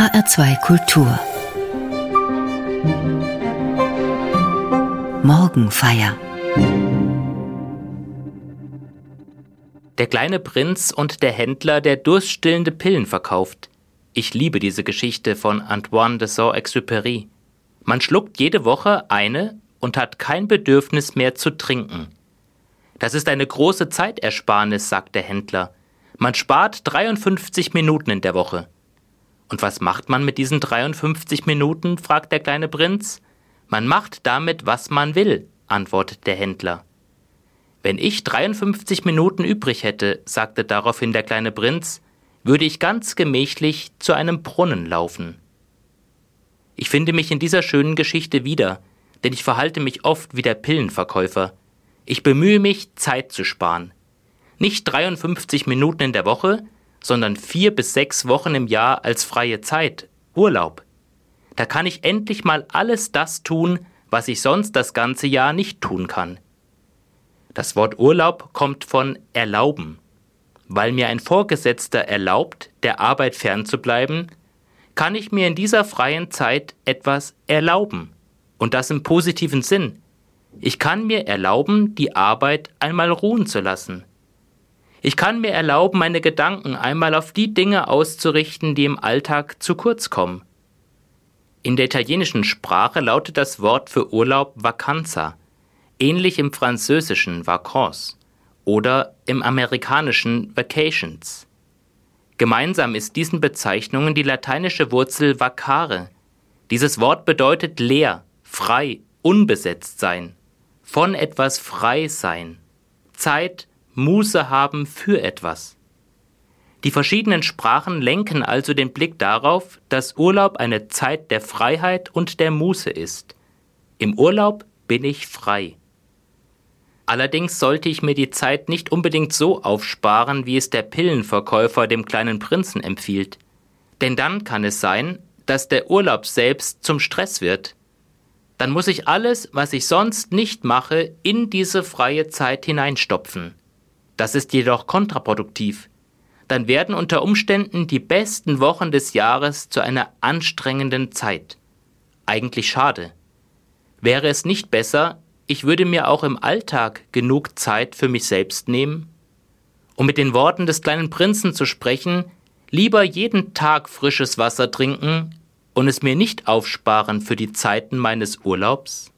HR2 Kultur Morgenfeier Der kleine Prinz und der Händler, der durststillende Pillen verkauft. Ich liebe diese Geschichte von Antoine de Saint-Exupéry. Man schluckt jede Woche eine und hat kein Bedürfnis mehr zu trinken. Das ist eine große Zeitersparnis, sagt der Händler. Man spart 53 Minuten in der Woche. Und was macht man mit diesen 53 Minuten? fragt der kleine Prinz. Man macht damit, was man will, antwortet der Händler. Wenn ich 53 Minuten übrig hätte, sagte daraufhin der kleine Prinz, würde ich ganz gemächlich zu einem Brunnen laufen. Ich finde mich in dieser schönen Geschichte wieder, denn ich verhalte mich oft wie der Pillenverkäufer. Ich bemühe mich, Zeit zu sparen. Nicht 53 Minuten in der Woche, sondern vier bis sechs Wochen im Jahr als freie Zeit, Urlaub. Da kann ich endlich mal alles das tun, was ich sonst das ganze Jahr nicht tun kann. Das Wort Urlaub kommt von erlauben. Weil mir ein Vorgesetzter erlaubt, der Arbeit fernzubleiben, kann ich mir in dieser freien Zeit etwas erlauben. Und das im positiven Sinn. Ich kann mir erlauben, die Arbeit einmal ruhen zu lassen. Ich kann mir erlauben, meine Gedanken einmal auf die Dinge auszurichten, die im Alltag zu kurz kommen. In der italienischen Sprache lautet das Wort für Urlaub Vacanza, ähnlich im französischen Vacances oder im amerikanischen Vacations. Gemeinsam ist diesen Bezeichnungen die lateinische Wurzel vacare. Dieses Wort bedeutet leer, frei, unbesetzt sein, von etwas frei sein, Zeit, Muße haben für etwas. Die verschiedenen Sprachen lenken also den Blick darauf, dass Urlaub eine Zeit der Freiheit und der Muße ist. Im Urlaub bin ich frei. Allerdings sollte ich mir die Zeit nicht unbedingt so aufsparen, wie es der Pillenverkäufer dem kleinen Prinzen empfiehlt. Denn dann kann es sein, dass der Urlaub selbst zum Stress wird. Dann muss ich alles, was ich sonst nicht mache, in diese freie Zeit hineinstopfen. Das ist jedoch kontraproduktiv. Dann werden unter Umständen die besten Wochen des Jahres zu einer anstrengenden Zeit. Eigentlich schade. Wäre es nicht besser, ich würde mir auch im Alltag genug Zeit für mich selbst nehmen? Um mit den Worten des kleinen Prinzen zu sprechen, lieber jeden Tag frisches Wasser trinken und es mir nicht aufsparen für die Zeiten meines Urlaubs?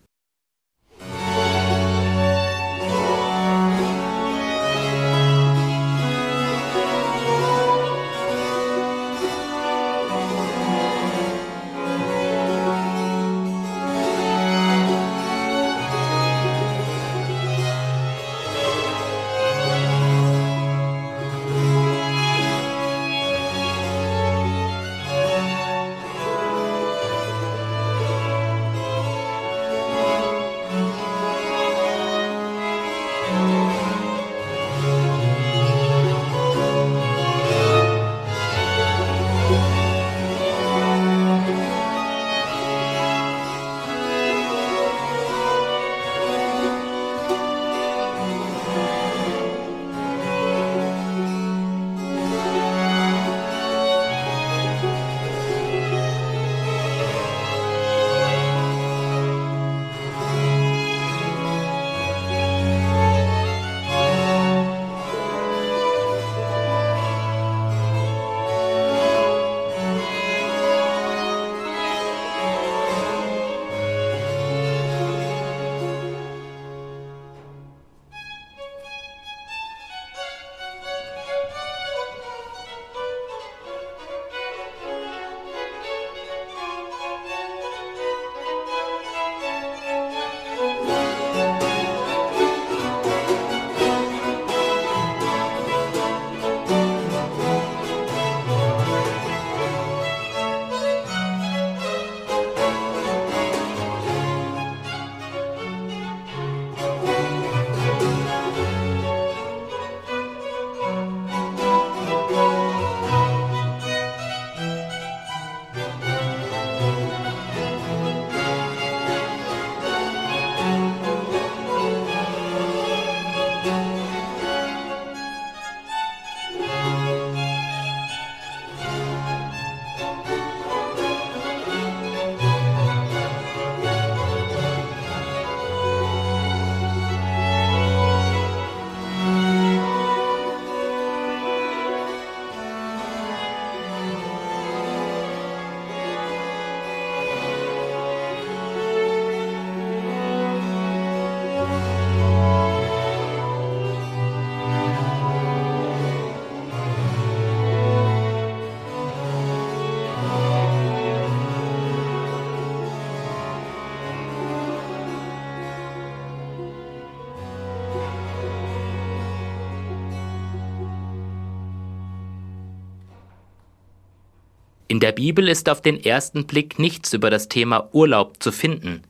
In der Bibel ist auf den ersten Blick nichts über das Thema Urlaub zu finden.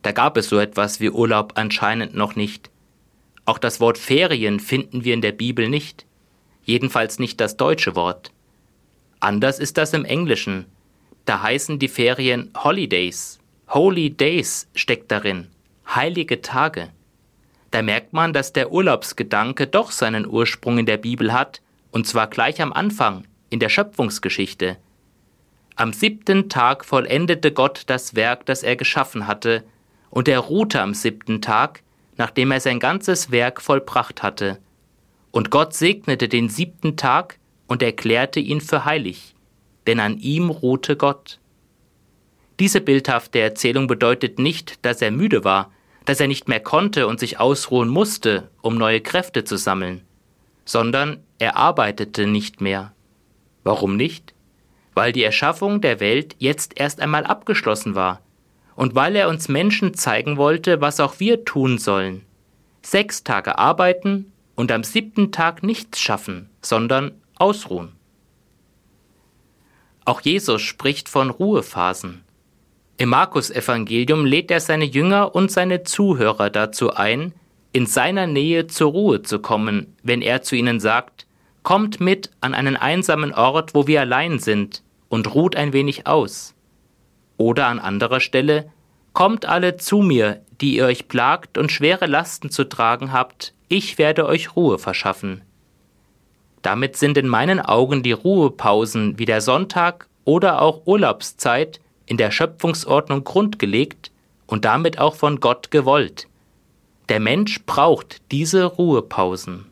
Da gab es so etwas wie Urlaub anscheinend noch nicht. Auch das Wort Ferien finden wir in der Bibel nicht, jedenfalls nicht das deutsche Wort. Anders ist das im Englischen. Da heißen die Ferien Holidays. Holy Days steckt darin, heilige Tage. Da merkt man, dass der Urlaubsgedanke doch seinen Ursprung in der Bibel hat, und zwar gleich am Anfang, in der Schöpfungsgeschichte. Am siebten Tag vollendete Gott das Werk, das er geschaffen hatte, und er ruhte am siebten Tag, nachdem er sein ganzes Werk vollbracht hatte. Und Gott segnete den siebten Tag und erklärte ihn für heilig, denn an ihm ruhte Gott. Diese bildhafte Erzählung bedeutet nicht, dass er müde war, dass er nicht mehr konnte und sich ausruhen musste, um neue Kräfte zu sammeln, sondern er arbeitete nicht mehr. Warum nicht? Weil die Erschaffung der Welt jetzt erst einmal abgeschlossen war und weil er uns Menschen zeigen wollte, was auch wir tun sollen. Sechs Tage arbeiten und am siebten Tag nichts schaffen, sondern ausruhen. Auch Jesus spricht von Ruhephasen. Im Markus-Evangelium lädt er seine Jünger und seine Zuhörer dazu ein, in seiner Nähe zur Ruhe zu kommen, wenn er zu ihnen sagt, Kommt mit an einen einsamen Ort, wo wir allein sind, und ruht ein wenig aus. Oder an anderer Stelle, Kommt alle zu mir, die ihr euch plagt und schwere Lasten zu tragen habt, ich werde euch Ruhe verschaffen. Damit sind in meinen Augen die Ruhepausen wie der Sonntag oder auch Urlaubszeit in der Schöpfungsordnung grundgelegt und damit auch von Gott gewollt. Der Mensch braucht diese Ruhepausen.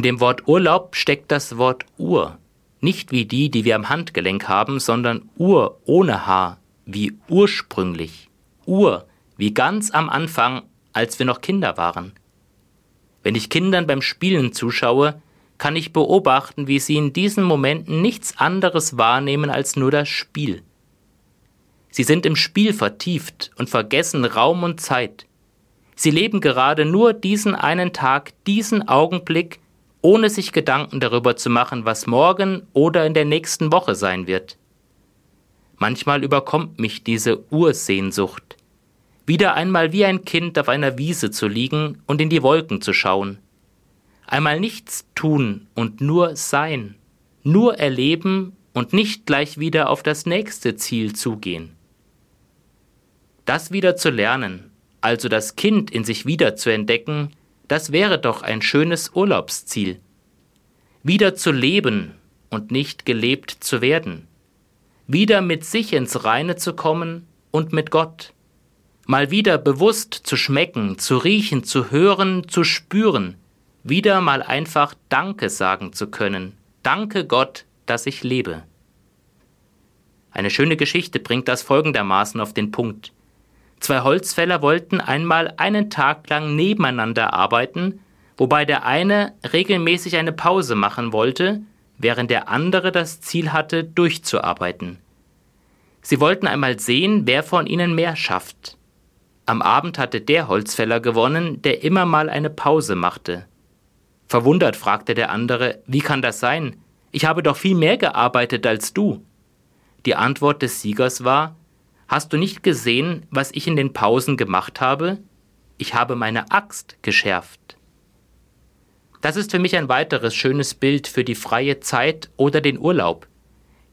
In dem Wort Urlaub steckt das Wort Ur. Nicht wie die, die wir am Handgelenk haben, sondern Ur ohne Haar, wie ursprünglich. Ur, wie ganz am Anfang, als wir noch Kinder waren. Wenn ich Kindern beim Spielen zuschaue, kann ich beobachten, wie sie in diesen Momenten nichts anderes wahrnehmen als nur das Spiel. Sie sind im Spiel vertieft und vergessen Raum und Zeit. Sie leben gerade nur diesen einen Tag, diesen Augenblick, ohne sich Gedanken darüber zu machen, was morgen oder in der nächsten Woche sein wird. Manchmal überkommt mich diese Ursehnsucht, wieder einmal wie ein Kind auf einer Wiese zu liegen und in die Wolken zu schauen einmal nichts tun und nur sein, nur erleben und nicht gleich wieder auf das nächste Ziel zugehen. Das wieder zu lernen, also das Kind in sich wieder zu entdecken, das wäre doch ein schönes Urlaubsziel. Wieder zu leben und nicht gelebt zu werden. Wieder mit sich ins Reine zu kommen und mit Gott. Mal wieder bewusst zu schmecken, zu riechen, zu hören, zu spüren, wieder mal einfach Danke sagen zu können. Danke Gott, dass ich lebe. Eine schöne Geschichte bringt das folgendermaßen auf den Punkt. Zwei Holzfäller wollten einmal einen Tag lang nebeneinander arbeiten, wobei der eine regelmäßig eine Pause machen wollte, während der andere das Ziel hatte, durchzuarbeiten. Sie wollten einmal sehen, wer von ihnen mehr schafft. Am Abend hatte der Holzfäller gewonnen, der immer mal eine Pause machte. Verwundert fragte der andere, wie kann das sein? Ich habe doch viel mehr gearbeitet als du. Die Antwort des Siegers war, Hast du nicht gesehen, was ich in den Pausen gemacht habe? Ich habe meine Axt geschärft. Das ist für mich ein weiteres schönes Bild für die freie Zeit oder den Urlaub.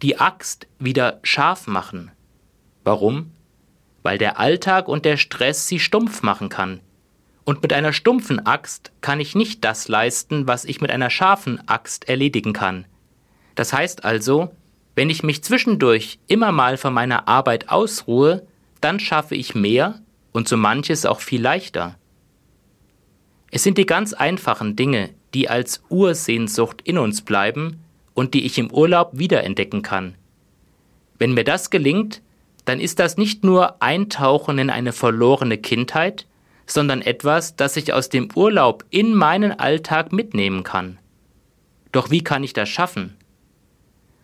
Die Axt wieder scharf machen. Warum? Weil der Alltag und der Stress sie stumpf machen kann. Und mit einer stumpfen Axt kann ich nicht das leisten, was ich mit einer scharfen Axt erledigen kann. Das heißt also, wenn ich mich zwischendurch immer mal von meiner Arbeit ausruhe, dann schaffe ich mehr und so manches auch viel leichter. Es sind die ganz einfachen Dinge, die als Ursehnsucht in uns bleiben und die ich im Urlaub wiederentdecken kann. Wenn mir das gelingt, dann ist das nicht nur Eintauchen in eine verlorene Kindheit, sondern etwas, das ich aus dem Urlaub in meinen Alltag mitnehmen kann. Doch wie kann ich das schaffen?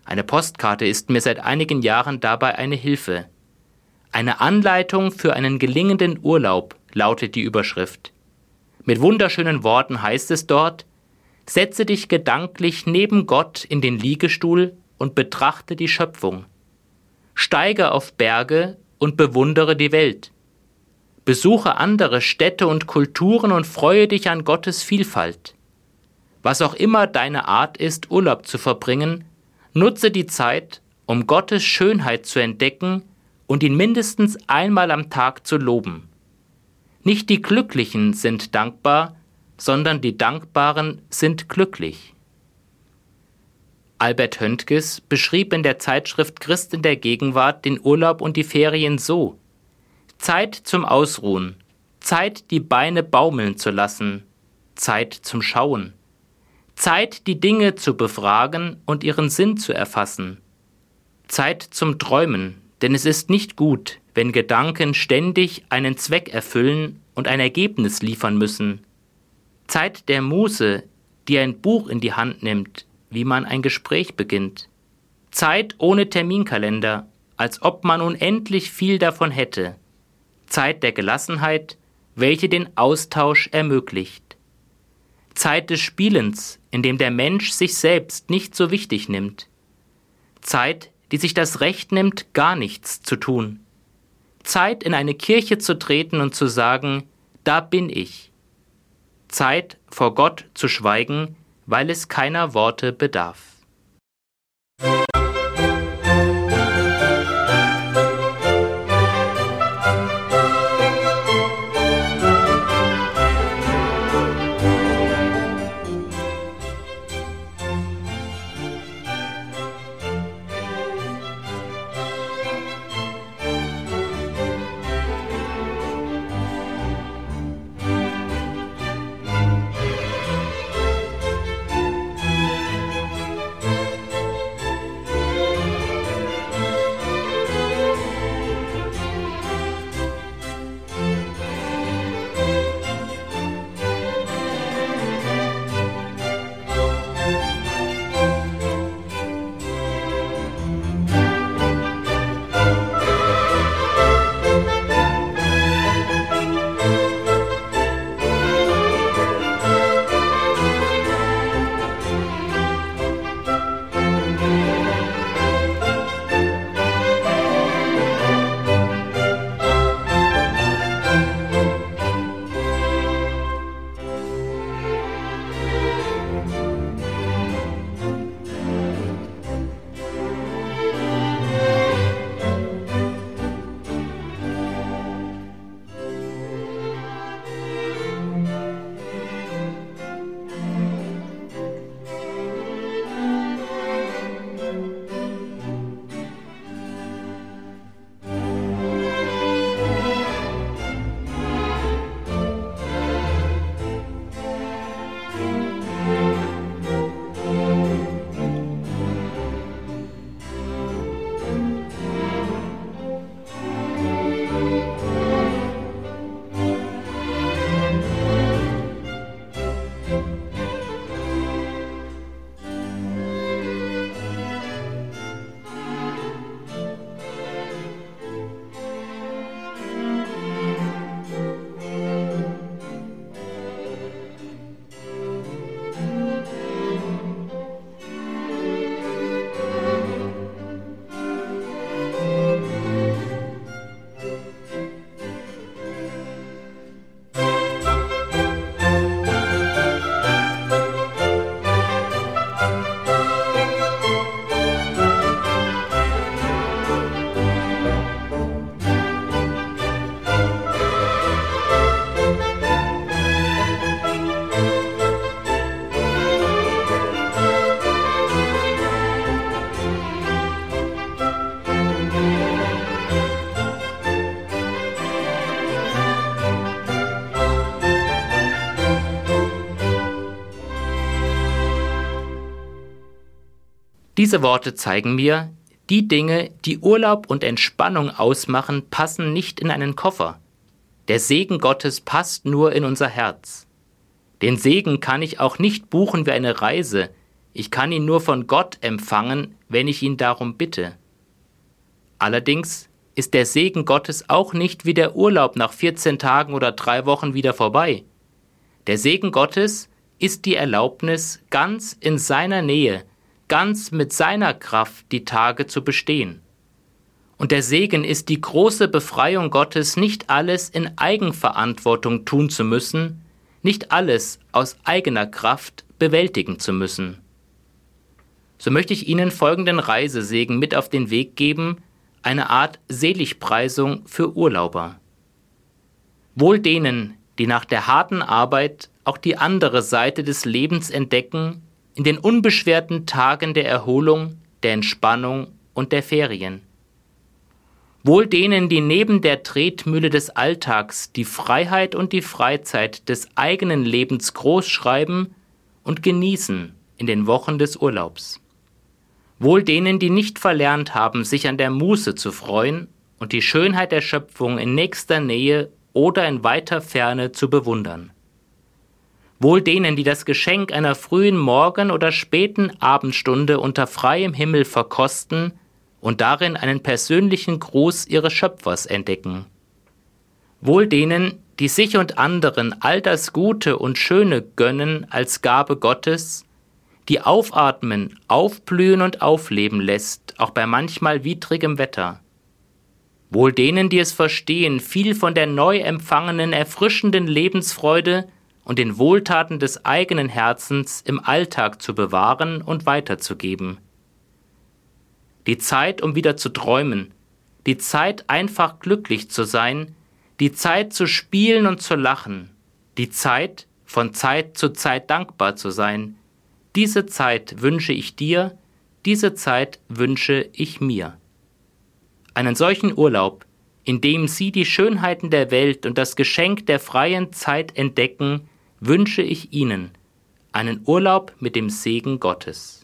Eine Postkarte ist mir seit einigen Jahren dabei eine Hilfe. Eine Anleitung für einen gelingenden Urlaub lautet die Überschrift. Mit wunderschönen Worten heißt es dort, Setze dich gedanklich neben Gott in den Liegestuhl und betrachte die Schöpfung. Steige auf Berge und bewundere die Welt. Besuche andere Städte und Kulturen und freue dich an Gottes Vielfalt. Was auch immer deine Art ist, Urlaub zu verbringen, nutze die Zeit, um Gottes Schönheit zu entdecken und ihn mindestens einmal am Tag zu loben. Nicht die Glücklichen sind dankbar, sondern die Dankbaren sind glücklich. Albert Höntges beschrieb in der Zeitschrift Christ in der Gegenwart den Urlaub und die Ferien so, Zeit zum Ausruhen, Zeit, die Beine baumeln zu lassen, Zeit zum Schauen, Zeit, die Dinge zu befragen und ihren Sinn zu erfassen, Zeit zum Träumen, denn es ist nicht gut, wenn Gedanken ständig einen Zweck erfüllen und ein Ergebnis liefern müssen. Zeit der Muße, die ein Buch in die Hand nimmt, wie man ein Gespräch beginnt. Zeit ohne Terminkalender, als ob man unendlich viel davon hätte. Zeit der Gelassenheit, welche den Austausch ermöglicht. Zeit des Spielens, in dem der Mensch sich selbst nicht so wichtig nimmt. Zeit, die sich das Recht nimmt, gar nichts zu tun. Zeit, in eine Kirche zu treten und zu sagen, da bin ich. Zeit, vor Gott zu schweigen, weil es keiner Worte bedarf. Diese Worte zeigen mir, die Dinge, die Urlaub und Entspannung ausmachen, passen nicht in einen Koffer. Der Segen Gottes passt nur in unser Herz. Den Segen kann ich auch nicht buchen wie eine Reise, ich kann ihn nur von Gott empfangen, wenn ich ihn darum bitte. Allerdings ist der Segen Gottes auch nicht wie der Urlaub nach 14 Tagen oder drei Wochen wieder vorbei. Der Segen Gottes ist die Erlaubnis, ganz in seiner Nähe, ganz mit seiner Kraft die Tage zu bestehen. Und der Segen ist die große Befreiung Gottes, nicht alles in Eigenverantwortung tun zu müssen, nicht alles aus eigener Kraft bewältigen zu müssen. So möchte ich Ihnen folgenden Reisesegen mit auf den Weg geben, eine Art Seligpreisung für Urlauber. Wohl denen, die nach der harten Arbeit auch die andere Seite des Lebens entdecken in den unbeschwerten Tagen der Erholung, der Entspannung und der Ferien. Wohl denen, die neben der Tretmühle des Alltags die Freiheit und die Freizeit des eigenen Lebens großschreiben und genießen in den Wochen des Urlaubs. Wohl denen, die nicht verlernt haben, sich an der Muße zu freuen und die Schönheit der Schöpfung in nächster Nähe oder in weiter Ferne zu bewundern. Wohl denen, die das Geschenk einer frühen Morgen- oder späten Abendstunde unter freiem Himmel verkosten und darin einen persönlichen Gruß ihres Schöpfers entdecken. Wohl denen, die sich und anderen all das Gute und Schöne gönnen als Gabe Gottes, die aufatmen, aufblühen und aufleben lässt, auch bei manchmal widrigem Wetter. Wohl denen, die es verstehen, viel von der neu empfangenen, erfrischenden Lebensfreude und den Wohltaten des eigenen Herzens im Alltag zu bewahren und weiterzugeben. Die Zeit, um wieder zu träumen, die Zeit, einfach glücklich zu sein, die Zeit zu spielen und zu lachen, die Zeit, von Zeit zu Zeit dankbar zu sein, diese Zeit wünsche ich dir, diese Zeit wünsche ich mir. Einen solchen Urlaub, in dem Sie die Schönheiten der Welt und das Geschenk der freien Zeit entdecken, wünsche ich Ihnen einen Urlaub mit dem Segen Gottes.